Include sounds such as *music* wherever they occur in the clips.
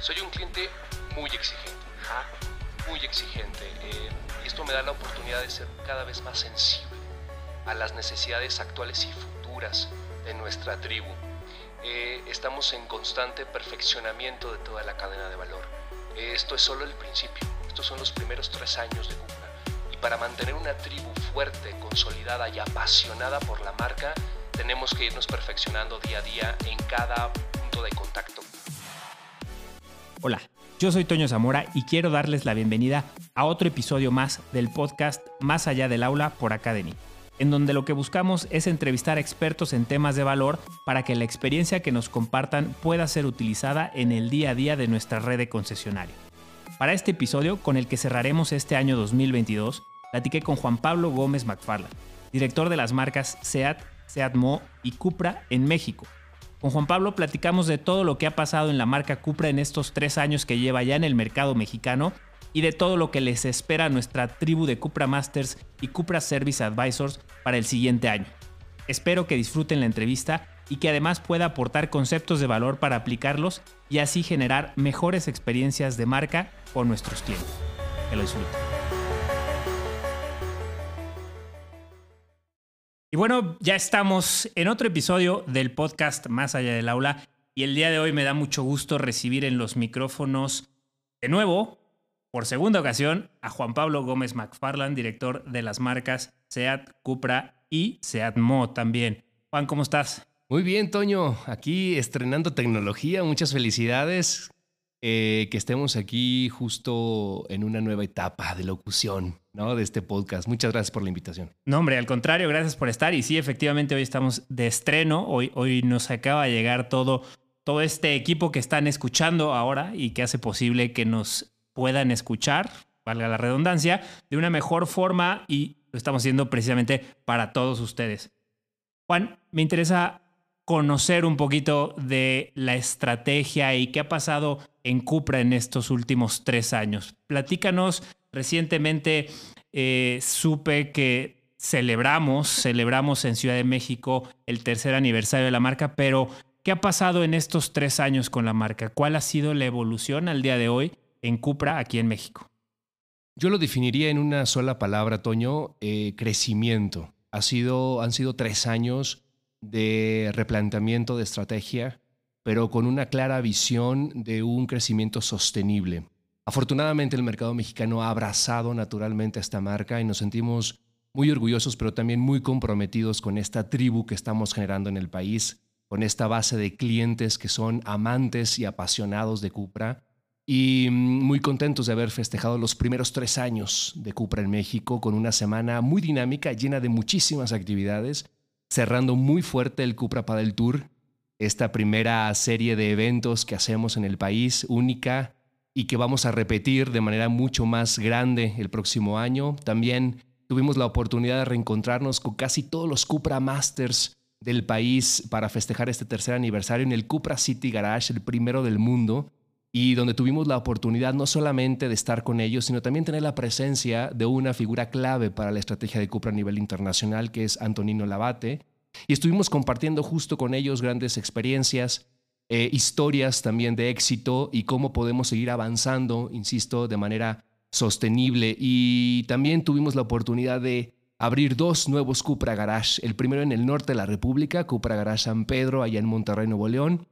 Soy un cliente muy exigente, muy exigente. Eh, y esto me da la oportunidad de ser cada vez más sensible a las necesidades actuales y futuras de nuestra tribu. Eh, estamos en constante perfeccionamiento de toda la cadena de valor. Eh, esto es solo el principio. Estos son los primeros tres años de Cupra. Y para mantener una tribu fuerte, consolidada y apasionada por la marca, tenemos que irnos perfeccionando día a día en cada punto de contacto. Hola, yo soy Toño Zamora y quiero darles la bienvenida a otro episodio más del podcast Más allá del aula por Academy, en donde lo que buscamos es entrevistar expertos en temas de valor para que la experiencia que nos compartan pueda ser utilizada en el día a día de nuestra red de concesionario. Para este episodio, con el que cerraremos este año 2022, platiqué con Juan Pablo Gómez McFarland, director de las marcas SEAT, SEAT Mo y Cupra en México con Juan Pablo platicamos de todo lo que ha pasado en la marca Cupra en estos tres años que lleva ya en el mercado mexicano y de todo lo que les espera nuestra tribu de Cupra Masters y Cupra Service Advisors para el siguiente año. Espero que disfruten la entrevista y que además pueda aportar conceptos de valor para aplicarlos y así generar mejores experiencias de marca con nuestros clientes. Que lo disfruten. Y bueno, ya estamos en otro episodio del podcast Más allá del aula y el día de hoy me da mucho gusto recibir en los micrófonos de nuevo, por segunda ocasión, a Juan Pablo Gómez McFarland, director de las marcas SEAT, Cupra y SEAT Mo también. Juan, ¿cómo estás? Muy bien, Toño. Aquí estrenando tecnología. Muchas felicidades. Eh, que estemos aquí justo en una nueva etapa de locución. ¿No? de este podcast. Muchas gracias por la invitación. No, hombre, al contrario, gracias por estar. Y sí, efectivamente, hoy estamos de estreno. Hoy, hoy nos acaba de llegar todo, todo este equipo que están escuchando ahora y que hace posible que nos puedan escuchar, valga la redundancia, de una mejor forma y lo estamos haciendo precisamente para todos ustedes. Juan, me interesa conocer un poquito de la estrategia y qué ha pasado en Cupra en estos últimos tres años. Platícanos Recientemente eh, supe que celebramos, celebramos en Ciudad de México el tercer aniversario de la marca, pero ¿qué ha pasado en estos tres años con la marca? ¿Cuál ha sido la evolución al día de hoy en Cupra aquí en México? Yo lo definiría en una sola palabra, Toño, eh, crecimiento. Ha sido, han sido tres años de replanteamiento de estrategia, pero con una clara visión de un crecimiento sostenible. Afortunadamente el mercado mexicano ha abrazado naturalmente esta marca y nos sentimos muy orgullosos, pero también muy comprometidos con esta tribu que estamos generando en el país, con esta base de clientes que son amantes y apasionados de Cupra y mm, muy contentos de haber festejado los primeros tres años de Cupra en México con una semana muy dinámica, llena de muchísimas actividades, cerrando muy fuerte el Cupra Padel Tour, esta primera serie de eventos que hacemos en el país, única, y que vamos a repetir de manera mucho más grande el próximo año. También tuvimos la oportunidad de reencontrarnos con casi todos los Cupra Masters del país para festejar este tercer aniversario en el Cupra City Garage, el primero del mundo, y donde tuvimos la oportunidad no solamente de estar con ellos, sino también tener la presencia de una figura clave para la estrategia de Cupra a nivel internacional, que es Antonino Labate. Y estuvimos compartiendo justo con ellos grandes experiencias, eh, historias también de éxito y cómo podemos seguir avanzando, insisto, de manera sostenible. Y también tuvimos la oportunidad de abrir dos nuevos Cupra Garage. El primero en el norte de la República, Cupra Garage San Pedro, allá en Monterrey, Nuevo León.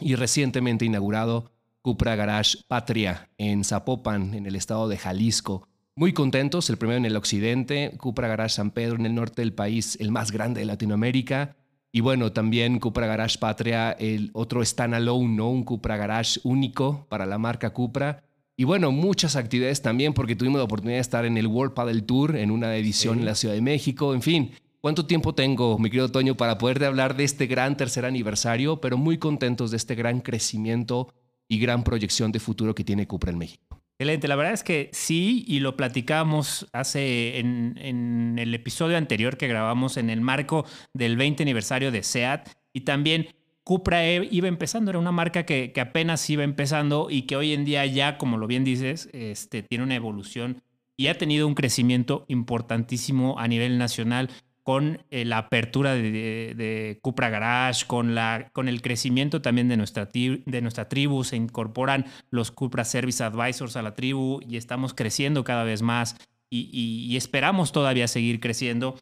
Y recientemente inaugurado Cupra Garage Patria en Zapopan, en el estado de Jalisco. Muy contentos, el primero en el occidente, Cupra Garage San Pedro en el norte del país, el más grande de Latinoamérica. Y bueno, también Cupra Garage Patria, el otro standalone, ¿no? Un Cupra Garage único para la marca Cupra. Y bueno, muchas actividades también porque tuvimos la oportunidad de estar en el World Paddle Tour, en una edición en la Ciudad de México, en fin. ¿Cuánto tiempo tengo, mi querido Toño, para poder hablar de este gran tercer aniversario, pero muy contentos de este gran crecimiento y gran proyección de futuro que tiene Cupra en México? Excelente, la verdad es que sí, y lo platicamos hace en, el episodio anterior que grabamos en el marco del 20 aniversario de SEAT, y también Cupra e iba empezando, era una marca que, apenas iba empezando y que hoy en día ya, como lo bien dices, este, tiene una evolución y ha tenido un crecimiento importantísimo a nivel nacional. Con eh, la apertura de, Cupra Garage, con, la, con el crecimiento también de nuestra, de nuestra tribu. Se incorporan los Cupra Service Advisors a la tribu y estamos creciendo cada vez más y, esperamos todavía seguir creciendo.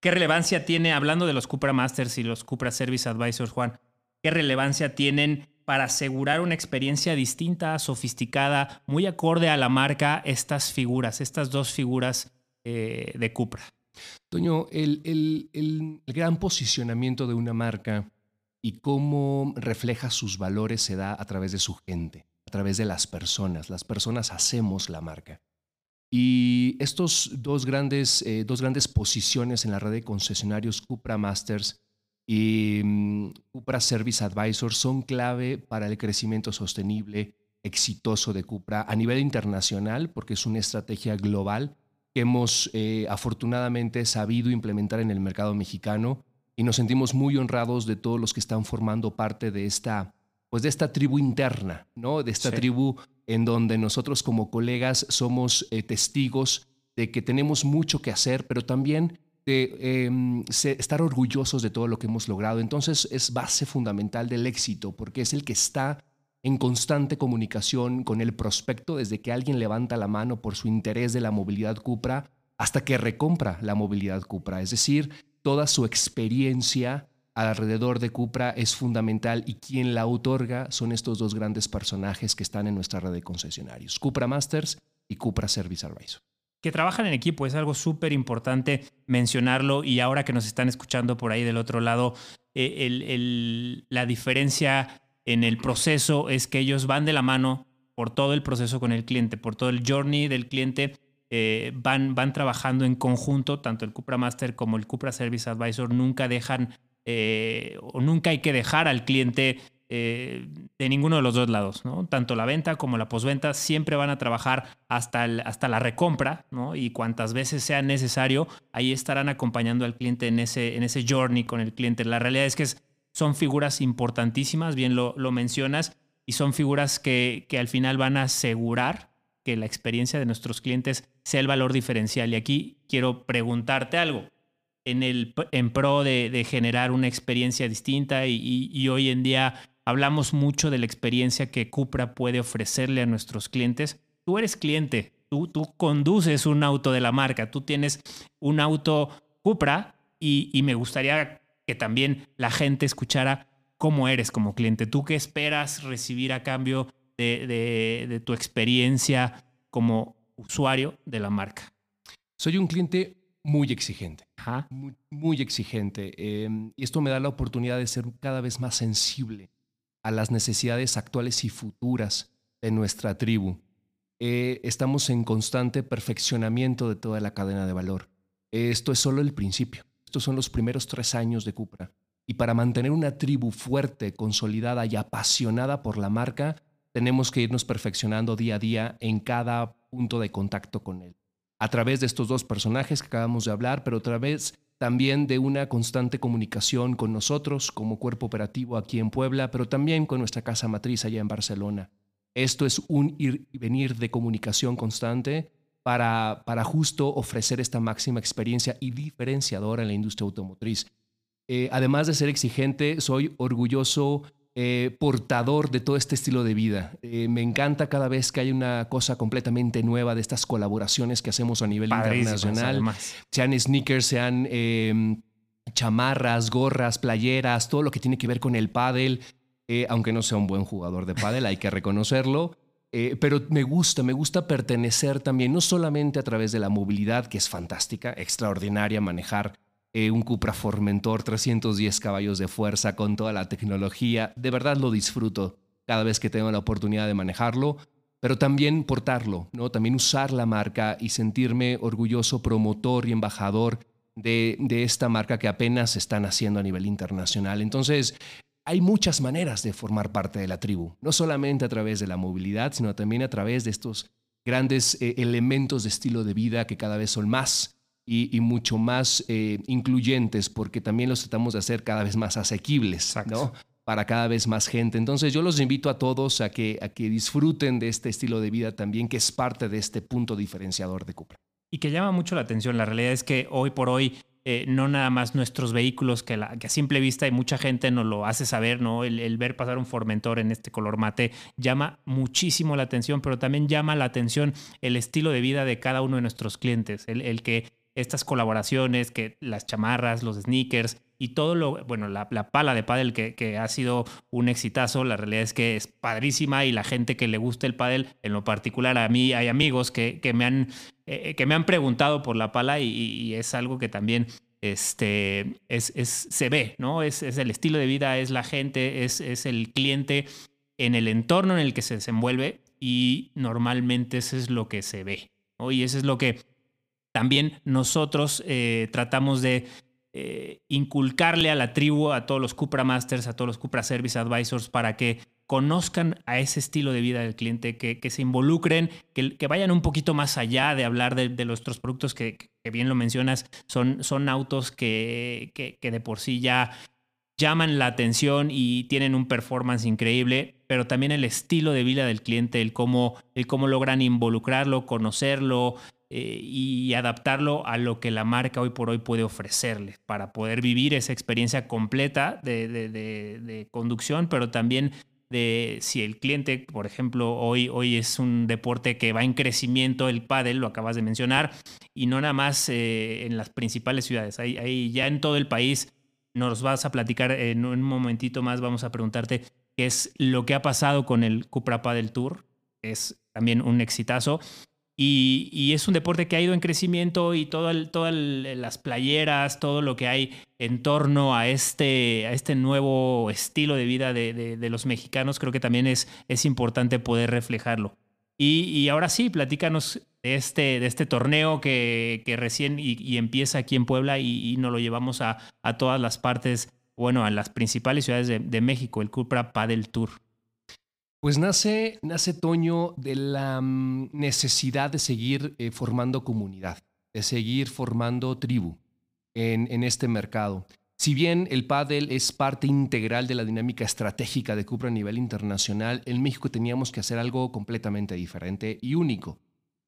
¿Qué relevancia tiene, hablando de los Cupra Masters y los Cupra Service Advisors, Juan, qué relevancia tienen para asegurar una experiencia distinta, sofisticada, muy acorde a la marca, estas figuras, estas dos figuras eh, de Cupra? Toño, el, el, gran posicionamiento de una marca y cómo refleja sus valores se da a través de su gente, a través de las personas. Las personas hacemos la marca. Y estos dos grandes, eh, dos grandes posiciones en la red de concesionarios Cupra Masters y mm, Cupra Service Advisors son clave para el crecimiento sostenible, exitoso de Cupra a nivel internacional, porque es una estrategia global que hemos eh, afortunadamente sabido implementar en el mercado mexicano y nos sentimos muy honrados de todos los que están formando parte de esta, pues de esta tribu interna, ¿no? De esta tribu en donde nosotros como colegas somos eh, testigos de que tenemos mucho que hacer, pero también de em, estar orgullosos de todo lo que hemos logrado. Entonces es base fundamental del éxito, porque es el que está en constante comunicación con el prospecto desde que alguien levanta la mano por su interés de la movilidad Cupra hasta que recompra la movilidad Cupra. Es decir, toda su experiencia alrededor de Cupra es fundamental y quien la otorga son estos dos grandes personajes que están en nuestra red de concesionarios, Cupra Masters y Cupra Service Advisor. Que trabajan en equipo, es algo súper importante mencionarlo y ahora que nos están escuchando por ahí del otro lado, eh, la diferencia en el proceso es que ellos van de la mano por todo el proceso con el cliente, por todo el journey del cliente, eh, van, van trabajando en conjunto, tanto el Cupra Master como el Cupra Service Advisor nunca dejan eh, o nunca hay que dejar al cliente eh, de ninguno de los dos lados, ¿no? Tanto la venta como la posventa siempre van a trabajar hasta, hasta la recompra, ¿no? Y cuantas veces sea necesario, ahí estarán acompañando al cliente en ese, en ese journey con el cliente. La realidad es que es son figuras importantísimas, bien lo, mencionas, y son figuras que, que, al final van a asegurar que la experiencia de nuestros clientes sea el valor diferencial. Y aquí quiero preguntarte algo. En, el, en pro de, generar una experiencia distinta y, hoy en día hablamos mucho de la experiencia que Cupra puede ofrecerle a nuestros clientes. Tú eres cliente, tú, tú conduces un auto de la marca, tú tienes un auto Cupra y, y me gustaría que también la gente escuchara cómo eres como cliente. ¿Tú qué esperas recibir a cambio de, tu experiencia como usuario de la marca? Soy un cliente muy exigente. Muy, exigente. Em, y esto me da la oportunidad de ser cada vez más sensible a las necesidades actuales y futuras de nuestra tribu. Eh, estamos en constante perfeccionamiento de toda la cadena de valor. Esto es solo el principio. Son los primeros tres años de Cupra. Y para mantener una tribu fuerte, consolidada y apasionada por la marca, tenemos que irnos perfeccionando día a día en cada punto de contacto con él. A través de estos dos personajes que acabamos de hablar, pero a través también de una constante comunicación con nosotros como cuerpo operativo aquí en Puebla, pero también con nuestra casa matriz allá en Barcelona. Esto es un ir y venir de comunicación constante para, para justo ofrecer esta máxima experiencia y diferenciadora en la industria automotriz. Eh, además de ser exigente, soy orgulloso eh, portador de todo este estilo de vida. Eh, me encanta cada vez que hay una cosa completamente nueva de estas colaboraciones que hacemos a nivel internacional, sean sneakers, sean em, chamarras, gorras, playeras, todo lo que tiene que ver con el pádel. aunque no sea un buen jugador de pádel, hay que reconocerlo. Eh, pero me gusta, me gusta pertenecer también, no solamente a través de la movilidad, que es fantástica, extraordinaria, manejar eh, un Cupra Formentor, 310 caballos de fuerza con toda la tecnología, de verdad lo disfruto cada vez que tengo la oportunidad de manejarlo, pero también portarlo, ¿no? también usar la marca y sentirme orgulloso promotor y embajador de, de, esta marca que apenas están haciendo a nivel internacional. Entonces, hay muchas maneras de formar parte de la tribu, no solamente a través de la movilidad, sino también a través de estos grandes eh, elementos de estilo de vida que cada vez son más y, mucho más eh, incluyentes, porque también los tratamos de hacer cada vez más asequibles, ¿no? Para cada vez más gente. Entonces yo los invito a todos a que, a que disfruten de este estilo de vida también, que es parte de este punto diferenciador de Cupra. Y que llama mucho la atención. La realidad es que hoy por hoy eh, no nada más nuestros vehículos, que, la, que, a simple vista y mucha gente nos lo hace saber, ¿no? El, ver pasar un Formentor en este color mate llama muchísimo la atención, pero también llama la atención el estilo de vida de cada uno de nuestros clientes, el, el que estas colaboraciones, que las chamarras, los sneakers y todo lo, bueno, la, pala de pádel que, que, ha sido un exitazo, la realidad es que es padrísima y la gente que le gusta el pádel, en lo particular a mí hay amigos que, que me, han, eh, que me han preguntado por la pala y, es algo que también este, es, es, se ve, ¿no? Es, es, el estilo de vida, es la gente, es, es el cliente en el entorno en el que se desenvuelve y normalmente eso es lo que se ve, ¿no? Y eso es lo que también nosotros eh, tratamos de eh, inculcarle a la tribu, a todos los Cupra Masters, a todos los Cupra Service Advisors, para que conozcan a ese estilo de vida del cliente, que, se involucren, que, vayan un poquito más allá de hablar de, nuestros productos, que, bien lo mencionas, son, son autos que, que de por sí ya llaman la atención y tienen un performance increíble, pero también el estilo de vida del cliente, el cómo, el cómo logran involucrarlo, conocerlo, eh, y adaptarlo a lo que la marca hoy por hoy puede ofrecerle para poder vivir esa experiencia completa de, conducción, pero también de si el cliente, por ejemplo, hoy, hoy es un deporte que va en crecimiento, el pádel, lo acabas de mencionar, y no nada más eh, en las principales ciudades, ahí, ya en todo el país nos vas a platicar en un momentito más, vamos a preguntarte qué es lo que ha pasado con el Cupra Padel Tour, es también un exitazo, y, es un deporte que ha ido en crecimiento y todas las playeras, todo lo que hay en torno a este, este nuevo estilo de vida de, los mexicanos, creo que también es, importante poder reflejarlo. Y, ahora sí, platícanos de este, este torneo que, recién y, empieza aquí en Puebla y, nos lo llevamos a, a, todas las partes, bueno, a las principales ciudades de, de México, el Cupra Padel Tour. Pues nace, nace Toño de la mm, necesidad de seguir eh, formando comunidad, de seguir formando tribu en, en, este mercado. Si bien el pádel es parte integral de la dinámica estratégica de Cupra a nivel internacional, en México teníamos que hacer algo completamente diferente y único.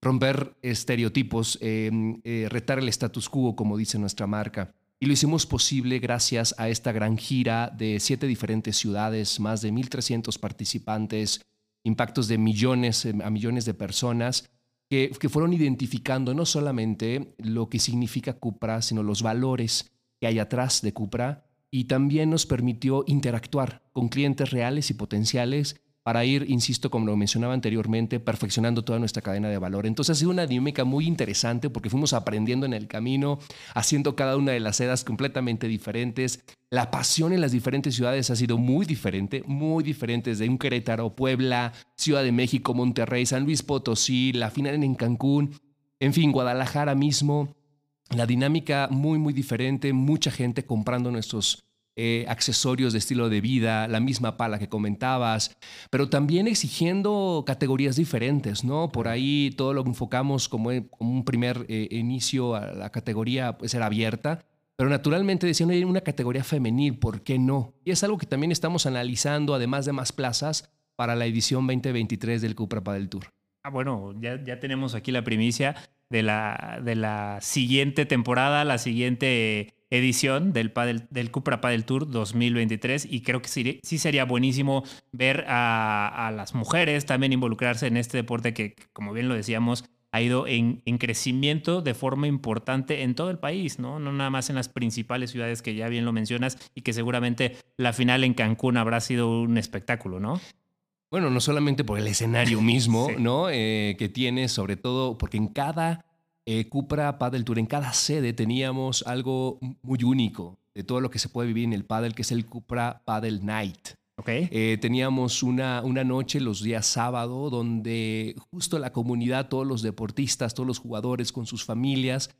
Romper estereotipos, em, eh, retar el status quo, como dice nuestra marca. Y lo hicimos posible gracias a esta gran gira de siete diferentes ciudades, más de 1.300 participantes, impactos de millones eh, a millones de personas que, que fueron identificando no solamente lo que significa Cupra, sino los valores que hay atrás de Cupra y también nos permitió interactuar con clientes reales y potenciales para ir, insisto, como lo mencionaba anteriormente, perfeccionando toda nuestra cadena de valor. Entonces ha sido una dinámica muy interesante porque fuimos aprendiendo en el camino, haciendo cada una de las sedas completamente diferentes. La pasión en las diferentes ciudades ha sido muy diferente, muy diferente, desde un Querétaro, Puebla, Ciudad de México, Monterrey, San Luis Potosí, la final en Cancún, en fin, Guadalajara mismo. La dinámica muy, muy diferente, mucha gente comprando nuestros eh, accesorios de estilo de vida, la misma pala que comentabas, pero también exigiendo categorías diferentes, ¿no? Por ahí todo lo enfocamos como, un primer eh, inicio a la categoría pues era abierta, pero naturalmente decían, hay una categoría femenil, ¿por qué no? Y es algo que también estamos analizando, además de más plazas, para la edición 2023 del Cupra Padel Tour. Ah, bueno, ya, ya tenemos aquí la primicia de la, de la siguiente temporada, la siguiente edición del, del Cupra Padel Tour 2023 y creo que sí, sí sería buenísimo ver a, las mujeres también involucrarse en este deporte que, como bien lo decíamos, ha ido en, en, crecimiento de forma importante en todo el país, ¿no? No nada más en las principales ciudades que ya bien lo mencionas y que seguramente la final en Cancún habrá sido un espectáculo, ¿no? Bueno, no solamente por el escenario mismo, *laughs* ¿no? Eh, que tiene, sobre todo porque en cada eh, Cupra Paddle Tour, en cada sede teníamos algo muy único de todo lo que se puede vivir en el paddle, que es el Cupra Paddle Night. Okay. Eh, teníamos una, una noche los días sábado donde justo la comunidad, todos los deportistas, todos los jugadores con sus familias,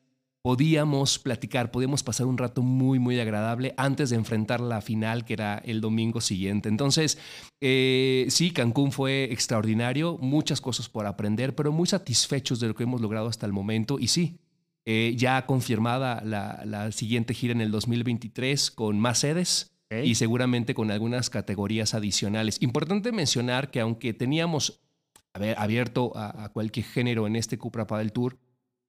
podíamos platicar, podíamos pasar un rato muy, muy agradable antes de enfrentar la final, que era el domingo siguiente. Entonces, eh, sí, Cancún fue extraordinario, muchas cosas por aprender, pero muy satisfechos de lo que hemos logrado hasta el momento. Y sí, eh, ya confirmada la, siguiente gira en el 2023 con más sedes. Y seguramente con algunas categorías adicionales. Importante mencionar que aunque teníamos abierto a, a cualquier género en este Cupra Padel Tour,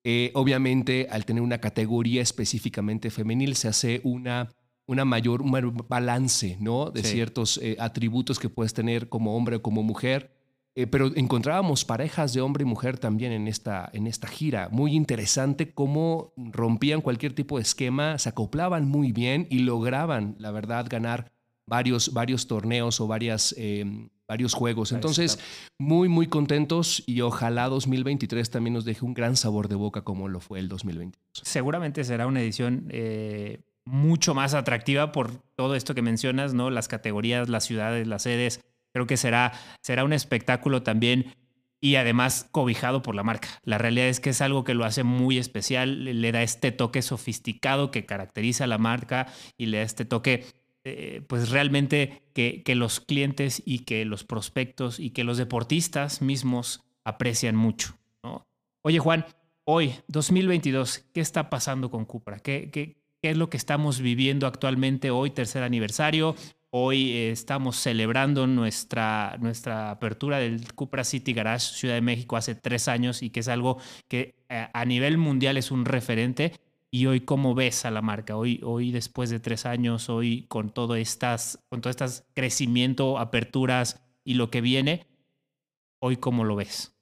Eh, obviamente, al tener una categoría específicamente femenil, se hace una, una mayor, un balance ¿no? de ciertos eh, atributos que puedes tener como hombre o como mujer. Eh, pero encontrábamos parejas de hombre y mujer también en esta, en esta gira. Muy interesante cómo rompían cualquier tipo de esquema, se acoplaban muy bien y lograban, la verdad, ganar varios, varios torneos o varias, em, varios juegos. Entonces, muy, muy contentos y ojalá 2023 también nos deje un gran sabor de boca como lo fue el 2022. Seguramente será una edición eh, mucho más atractiva por todo esto que mencionas, ¿no? Las categorías, las ciudades, las sedes. Creo que será, será un espectáculo también y además cobijado por la marca. La realidad es que es algo que lo hace muy especial, le da este toque sofisticado que caracteriza a la marca y le da este toque eh, pues realmente que, que, los clientes y que los prospectos y que los deportistas mismos aprecian mucho. ¿no? Oye Juan, hoy, 2022, ¿qué está pasando con Cupra? ¿Qué, qué, qué es lo que estamos viviendo actualmente hoy, tercer aniversario? Hoy eh, estamos celebrando nuestra, nuestra apertura del Cupra City Garage Ciudad de México hace tres años y que es algo que eh, a nivel mundial es un referente y hoy cómo ves a la marca, hoy, hoy después de tres años, hoy con todo estas, con todo estas crecimiento, aperturas y lo que viene, hoy cómo lo ves.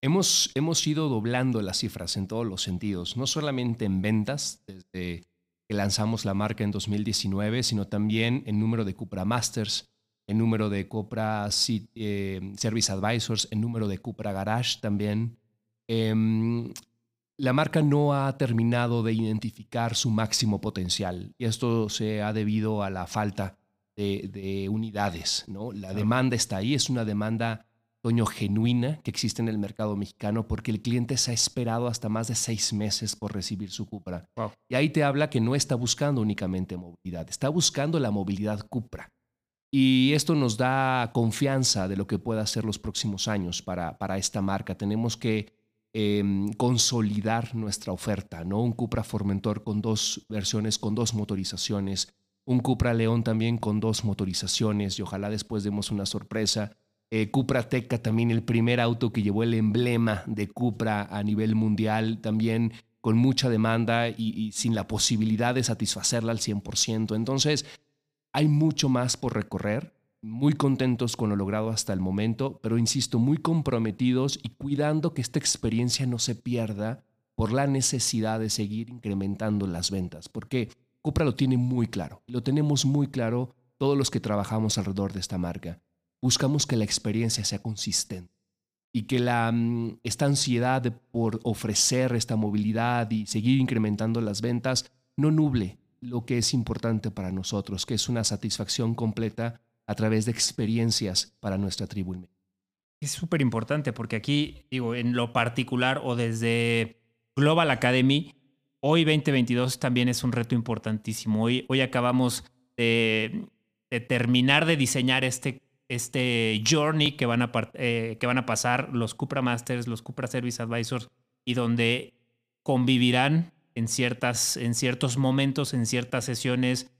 Hemos, hemos ido doblando las cifras en todos los sentidos, no solamente en ventas, desde que lanzamos la marca en 2019, sino también en número de Cupra Masters, en número de Cupra eh, Service Advisors, en número de Cupra Garage también. Em, la marca no ha terminado de identificar su máximo potencial y esto se ha debido a la falta de, unidades. ¿no? La demanda está ahí, es una demanda Toño genuina que existe en el mercado mexicano porque el cliente se ha esperado hasta más de seis meses por recibir su Cupra. Y ahí te habla que no está buscando únicamente movilidad, está buscando la movilidad Cupra. Y esto nos da confianza de lo que pueda ser los próximos años para, para esta marca. Tenemos que Em, consolidar nuestra oferta, ¿no? Un Cupra Formentor con dos versiones, con dos motorizaciones, un Cupra León también con dos motorizaciones y ojalá después demos una sorpresa. Eh, Cupra Teca también el primer auto que llevó el emblema de Cupra a nivel mundial, también con mucha demanda y, y sin la posibilidad de satisfacerla al 100%. Entonces, hay mucho más por recorrer muy contentos con lo logrado hasta el momento, pero insisto, muy comprometidos y cuidando que esta experiencia no se pierda por la necesidad de seguir incrementando las ventas, porque Cupra lo tiene muy claro, lo tenemos muy claro todos los que trabajamos alrededor de esta marca. Buscamos que la experiencia sea consistente y que la, mm, esta ansiedad por ofrecer esta movilidad y seguir incrementando las ventas no nuble lo que es importante para nosotros, que es una satisfacción completa a través de experiencias para nuestra tribu. Es súper importante porque aquí, digo, en lo particular o desde Global Academy, hoy 2022 también es un reto importantísimo. Hoy, hoy acabamos de, terminar de diseñar este, este journey que van, a, eh, que van a pasar los Cupra Masters, los Cupra Service Advisors y donde convivirán en, ciertas, en ciertos momentos, en ciertas sesiones,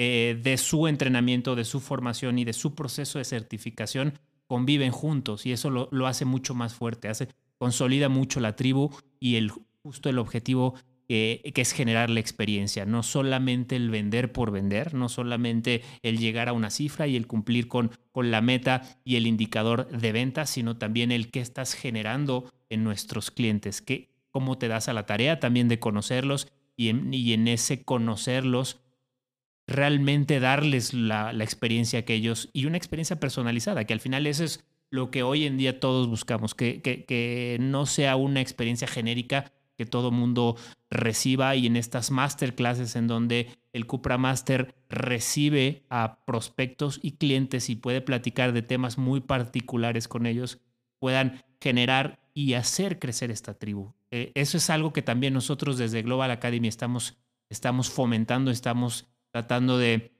eh, de su entrenamiento, de su formación y de su proceso de certificación conviven juntos y eso lo, hace mucho más fuerte, hace, consolida mucho la tribu y el, justo el objetivo que es generar la experiencia, no solamente el vender por vender, no solamente el llegar a una cifra y el cumplir con, con la meta y el indicador de venta, sino también el que estás generando en nuestros clientes, que, cómo te das a la tarea también de conocerlos y y en ese conocerlos realmente darles la, experiencia que ellos y una experiencia personalizada, que al final eso es lo que hoy en día todos buscamos, que, que, no sea una experiencia genérica que todo mundo reciba y en estas masterclasses en donde el Cupra Master recibe a prospectos y clientes y puede platicar de temas muy particulares con ellos, puedan generar y hacer crecer esta tribu. Eh, eso es algo que también nosotros desde Global Academy estamos, estamos fomentando, estamos tratando de,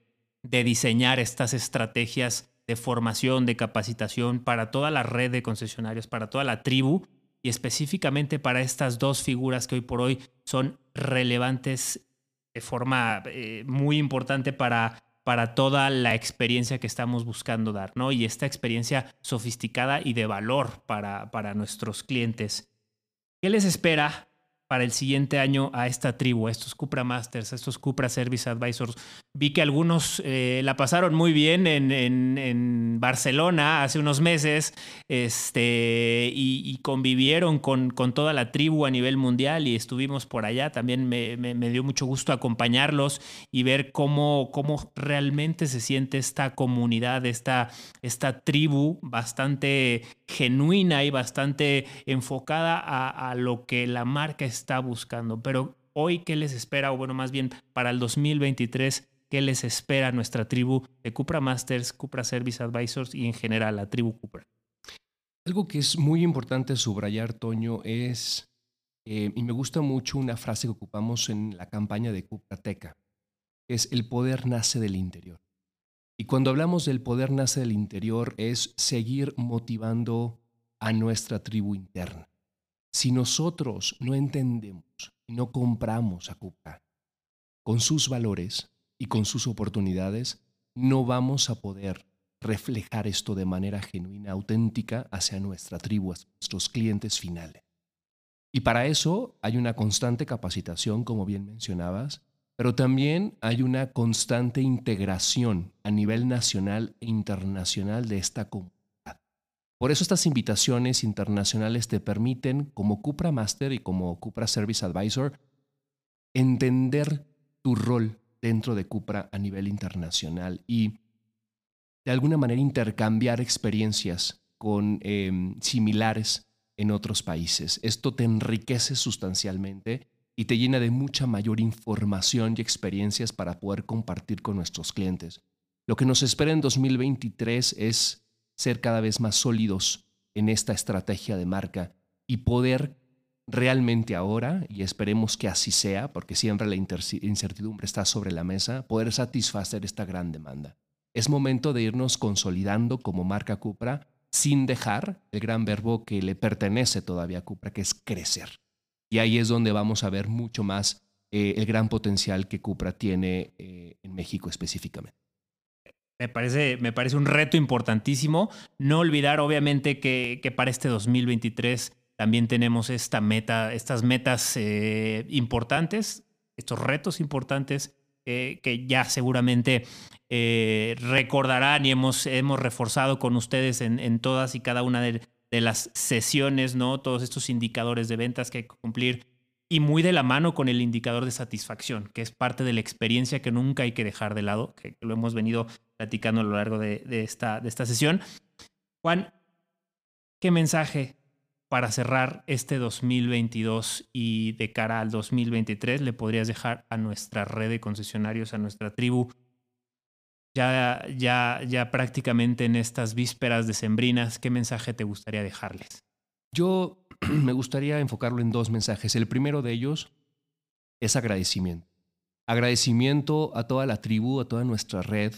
diseñar estas estrategias de formación, de capacitación para toda la red de concesionarios, para toda la tribu y específicamente para estas dos figuras que hoy por hoy son relevantes de forma eh, muy importante para, para toda la experiencia que estamos buscando dar, ¿no? Y esta experiencia sofisticada y de valor para, para nuestros clientes. ¿Qué les espera para el siguiente año a esta tribu, a estos Cupra Masters, a estos Cupra Service Advisors. Vi que algunos eh, la pasaron muy bien en, en, Barcelona hace unos meses este, y, convivieron con, con, toda la tribu a nivel mundial y estuvimos por allá. También me, me, dio mucho gusto acompañarlos y ver cómo, cómo realmente se siente esta comunidad, esta, esta tribu bastante genuina y bastante enfocada a, a lo que la marca está está buscando. Pero hoy, ¿qué les espera? O bueno, más bien para el 2023, ¿qué les espera nuestra tribu de Cupra Masters, Cupra Service Advisors y en general la tribu Cupra? Algo que es muy importante subrayar, Toño, es, eh, y me gusta mucho una frase que ocupamos en la campaña de Cuprateca, es el poder nace del interior. Y cuando hablamos del poder nace del interior es seguir motivando a nuestra tribu interna. Si nosotros no entendemos y no compramos a Cupra con sus valores y con sus oportunidades, no vamos a poder reflejar esto de manera genuina, auténtica hacia nuestra tribu, hacia nuestros clientes finales. Y para eso hay una constante capacitación, como bien mencionabas, pero también hay una constante integración a nivel nacional e internacional de esta comunidad por eso estas invitaciones internacionales te permiten, como Cupra Master y como Cupra Service Advisor, entender tu rol dentro de Cupra a nivel internacional y de alguna manera intercambiar experiencias con em, similares en otros países. Esto te enriquece sustancialmente y te llena de mucha mayor información y experiencias para poder compartir con nuestros clientes. Lo que nos espera en 2023 es ser cada vez más sólidos en esta estrategia de marca y poder realmente ahora, y esperemos que así sea, porque siempre la incertidumbre está sobre la mesa, poder satisfacer esta gran demanda. Es momento de irnos consolidando como marca Cupra sin dejar el gran verbo que le pertenece todavía a Cupra, que es crecer. Y ahí es donde vamos a ver mucho más eh, el gran potencial que Cupra tiene eh, en México específicamente. Me parece, me parece un reto importantísimo. No olvidar, obviamente, que, que para este 2023 también tenemos esta meta, estas metas eh, importantes, estos retos importantes eh, que ya seguramente eh, recordarán y hemos, hemos reforzado con ustedes en, en todas y cada una de, de, las sesiones, ¿no? Todos estos indicadores de ventas que hay que cumplir y muy de la mano con el indicador de satisfacción, que es parte de la experiencia que nunca hay que dejar de lado, que lo hemos venido platicando a lo largo de, esta, de esta sesión. Juan, ¿qué mensaje para cerrar este 2022 y de cara al 2023 le podrías dejar a nuestra red de concesionarios, a nuestra tribu? Ya, ya, ya prácticamente en estas vísperas decembrinas, ¿qué mensaje te gustaría dejarles? Yo *clears throat* me gustaría enfocarlo en dos mensajes. El primero de ellos es agradecimiento. Agradecimiento a toda la tribu, a toda nuestra red,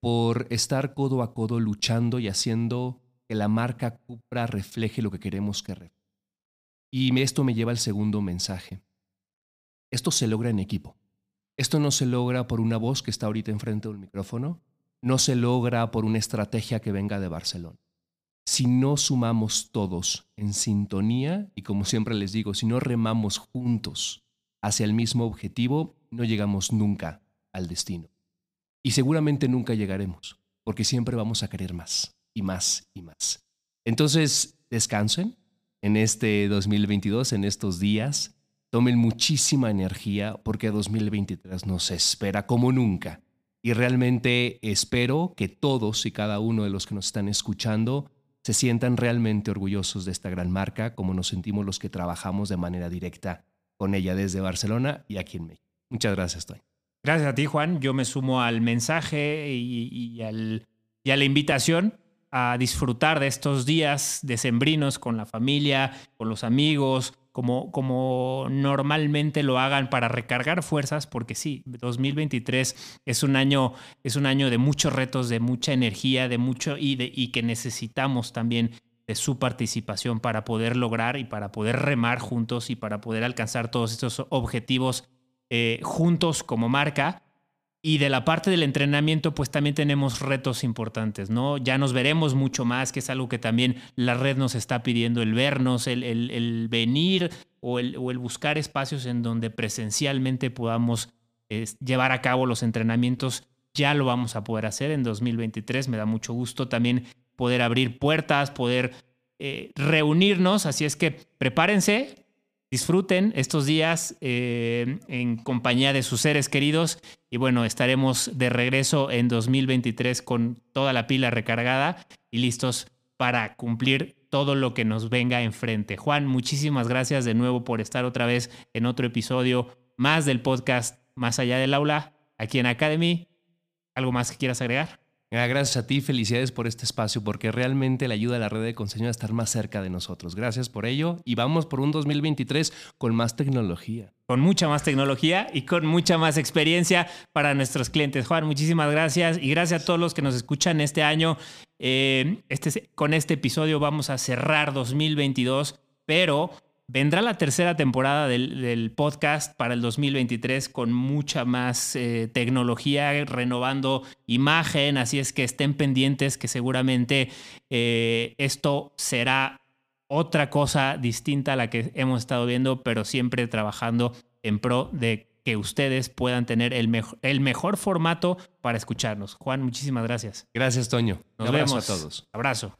por estar codo a codo luchando y haciendo que la marca Cupra refleje lo que queremos que refleje. Y esto me lleva al segundo mensaje. Esto se logra en equipo. Esto no se logra por una voz que está ahorita enfrente del micrófono, no se logra por una estrategia que venga de Barcelona. Si no sumamos todos en sintonía y como siempre les digo, si no remamos juntos hacia el mismo objetivo, no llegamos nunca al destino. Y seguramente nunca llegaremos, porque siempre vamos a querer más y más y más. Entonces, descansen en este 2022, en estos días. Tomen muchísima energía porque 2023 nos espera como nunca. Y realmente espero que todos y cada uno de los que nos están escuchando se sientan realmente orgullosos de esta gran marca, como nos sentimos los que trabajamos de manera directa con ella desde Barcelona y aquí en México. Muchas gracias, Toy. Gracias a ti, Juan. Yo me sumo al mensaje y, al, y a la invitación a disfrutar de estos días decembrinos con la familia, con los amigos, como, como normalmente lo hagan para recargar fuerzas, porque sí, 2023 es un año, es un año de muchos retos, de mucha energía, de mucho y, de, y que necesitamos también de su participación para poder lograr y para poder remar juntos y para poder alcanzar todos estos objetivos eh, juntos como marca. Y de la parte del entrenamiento, pues también tenemos retos importantes, ¿no? Ya nos veremos mucho más, que es algo que también la red nos está pidiendo, el vernos, el, el, venir o el, o el, buscar espacios en donde presencialmente podamos llevar a cabo los entrenamientos. Ya lo vamos a poder hacer en 2023. Me da mucho gusto también poder abrir puertas, poder eh, reunirnos. Así es que prepárense, disfruten estos días eh, en compañía de sus seres queridos y bueno, estaremos de regreso en 2023 con toda la pila recargada y listos para cumplir todo lo que nos venga enfrente. Juan, muchísimas gracias de nuevo por estar otra vez en otro episodio más del podcast Más allá del aula, aquí en Academy. ¿Algo más que quieras agregar? Gracias a ti, felicidades por este espacio, porque realmente le ayuda a la red de consejo a estar más cerca de nosotros. Gracias por ello y vamos por un 2023 con más tecnología. Con mucha más tecnología y con mucha más experiencia para nuestros clientes. Juan, muchísimas gracias y gracias a todos los que nos escuchan este año. Eh, este, con este episodio vamos a cerrar 2022, pero Vendrá la tercera temporada del, podcast para el 2023 con mucha más eh, tecnología, renovando imagen, así es que estén pendientes que seguramente eh, esto será otra cosa distinta a la que hemos estado viendo, pero siempre trabajando en pro de que ustedes puedan tener el, mejor, el mejor formato para escucharnos. Juan, muchísimas gracias. Gracias, Toño. Nos vemos a todos. Abrazo.